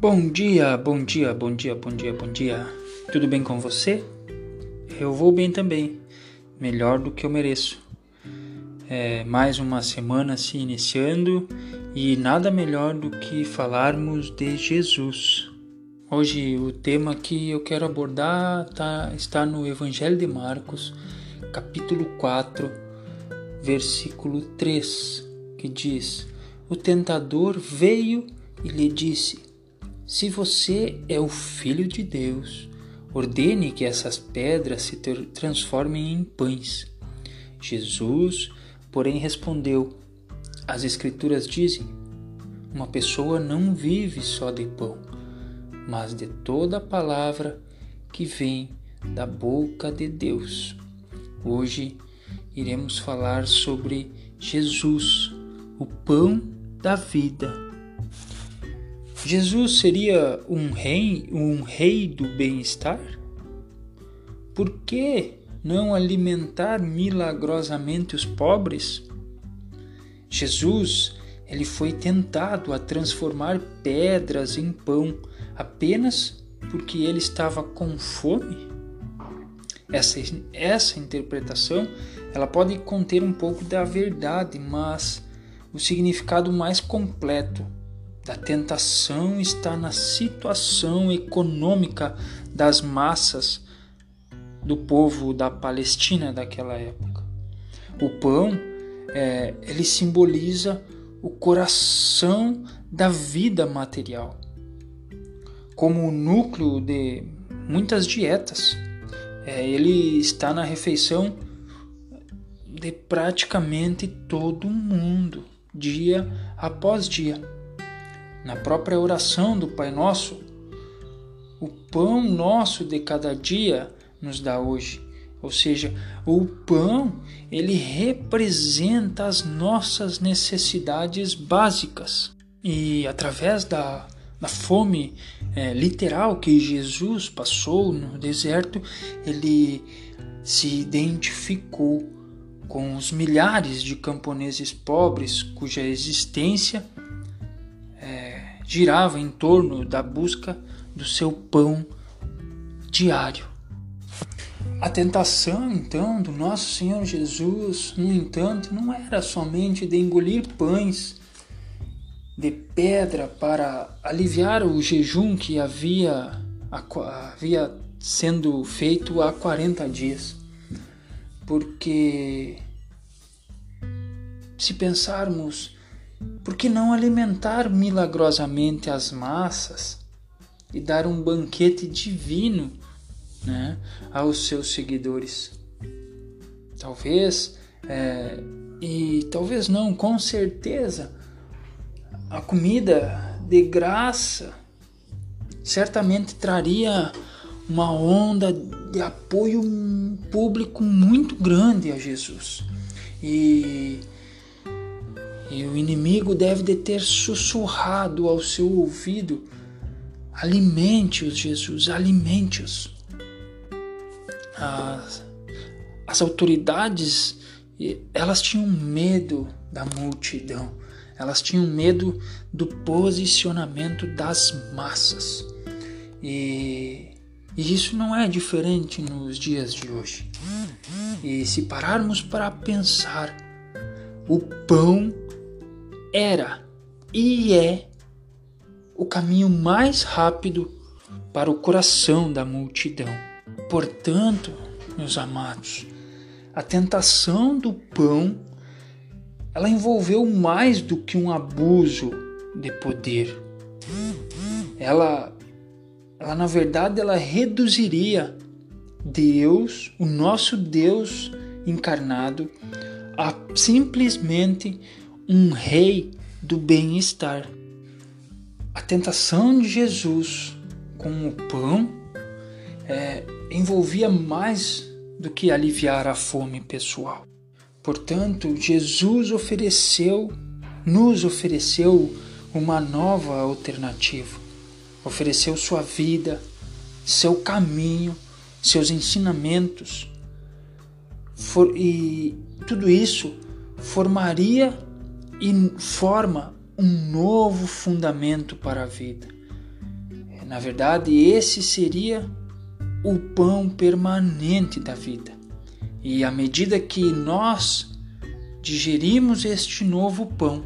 Bom dia, bom dia, bom dia, bom dia, bom dia. Tudo bem com você? Eu vou bem também, melhor do que eu mereço. É mais uma semana se iniciando e nada melhor do que falarmos de Jesus. Hoje o tema que eu quero abordar tá, está no Evangelho de Marcos, capítulo 4, versículo 3, que diz: O tentador veio e lhe disse se você é o Filho de Deus, ordene que essas pedras se transformem em pães. Jesus, porém, respondeu: As Escrituras dizem: Uma pessoa não vive só de pão, mas de toda a palavra que vem da boca de Deus. Hoje iremos falar sobre Jesus, o pão da vida. Jesus seria um rei, um rei do bem-estar? Por que não alimentar milagrosamente os pobres? Jesus, ele foi tentado a transformar pedras em pão apenas porque ele estava com fome? Essa, essa interpretação ela pode conter um pouco da verdade, mas o significado mais completo da tentação está na situação econômica das massas do povo da Palestina daquela época. O pão é, ele simboliza o coração da vida material, como o núcleo de muitas dietas. É, ele está na refeição de praticamente todo mundo, dia após dia na própria oração do Pai Nosso, o pão nosso de cada dia nos dá hoje. Ou seja, o pão ele representa as nossas necessidades básicas. E através da, da fome é, literal que Jesus passou no deserto, ele se identificou com os milhares de camponeses pobres cuja existência girava em torno da busca do seu pão diário. A tentação, então, do nosso Senhor Jesus, no entanto, não era somente de engolir pães de pedra para aliviar o jejum que havia, havia sendo feito há 40 dias. Porque se pensarmos por que não alimentar milagrosamente as massas e dar um banquete divino né, aos seus seguidores? Talvez, é, e talvez não, com certeza, a comida de graça certamente traria uma onda de apoio público muito grande a Jesus. E e o inimigo deve de ter sussurrado ao seu ouvido: alimente-os, Jesus, alimente-os. As, as autoridades, elas tinham medo da multidão, elas tinham medo do posicionamento das massas. E, e isso não é diferente nos dias de hoje. E se pararmos para pensar, o pão era e é o caminho mais rápido para o coração da multidão. Portanto, meus amados, a tentação do pão ela envolveu mais do que um abuso de poder. Ela, ela na verdade, ela reduziria Deus, o nosso Deus encarnado, a simplesmente um rei do bem-estar. A tentação de Jesus com o pão é, envolvia mais do que aliviar a fome pessoal. Portanto, Jesus ofereceu, nos ofereceu uma nova alternativa. Ofereceu sua vida, seu caminho, seus ensinamentos. For, e tudo isso formaria e forma um novo fundamento para a vida. na verdade, esse seria o pão permanente da vida. E à medida que nós digerimos este novo pão,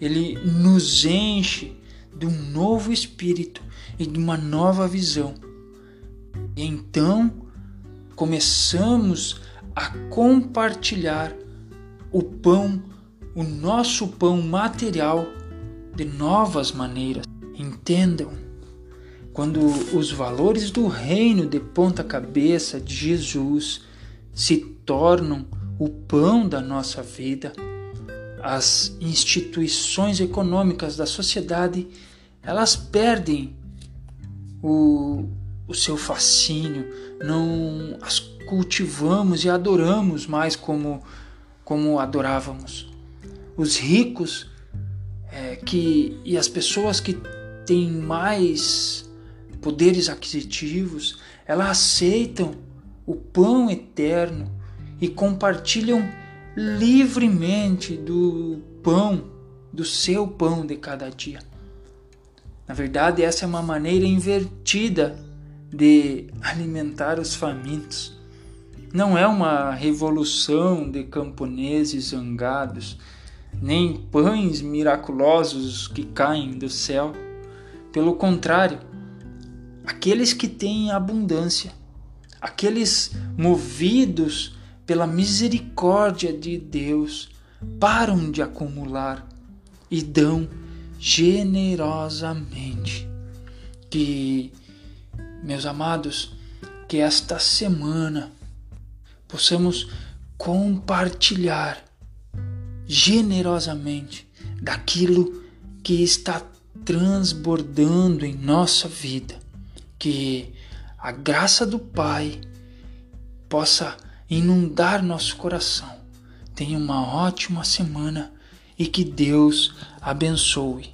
ele nos enche de um novo espírito e de uma nova visão. E então começamos a compartilhar o pão, o nosso pão material, de novas maneiras. Entendam, quando os valores do reino de ponta cabeça de Jesus se tornam o pão da nossa vida, as instituições econômicas da sociedade elas perdem o, o seu fascínio, não as cultivamos e adoramos mais como, como adorávamos. Os ricos é, que, e as pessoas que têm mais poderes aquisitivos, elas aceitam o pão eterno e compartilham livremente do pão, do seu pão de cada dia. Na verdade, essa é uma maneira invertida de alimentar os famintos. Não é uma revolução de camponeses zangados, nem pães miraculosos que caem do céu. Pelo contrário, aqueles que têm abundância, aqueles movidos pela misericórdia de Deus, param de acumular e dão generosamente. Que, meus amados, que esta semana possamos compartilhar generosamente daquilo que está transbordando em nossa vida. Que a graça do Pai possa inundar nosso coração. Tenha uma ótima semana e que Deus abençoe.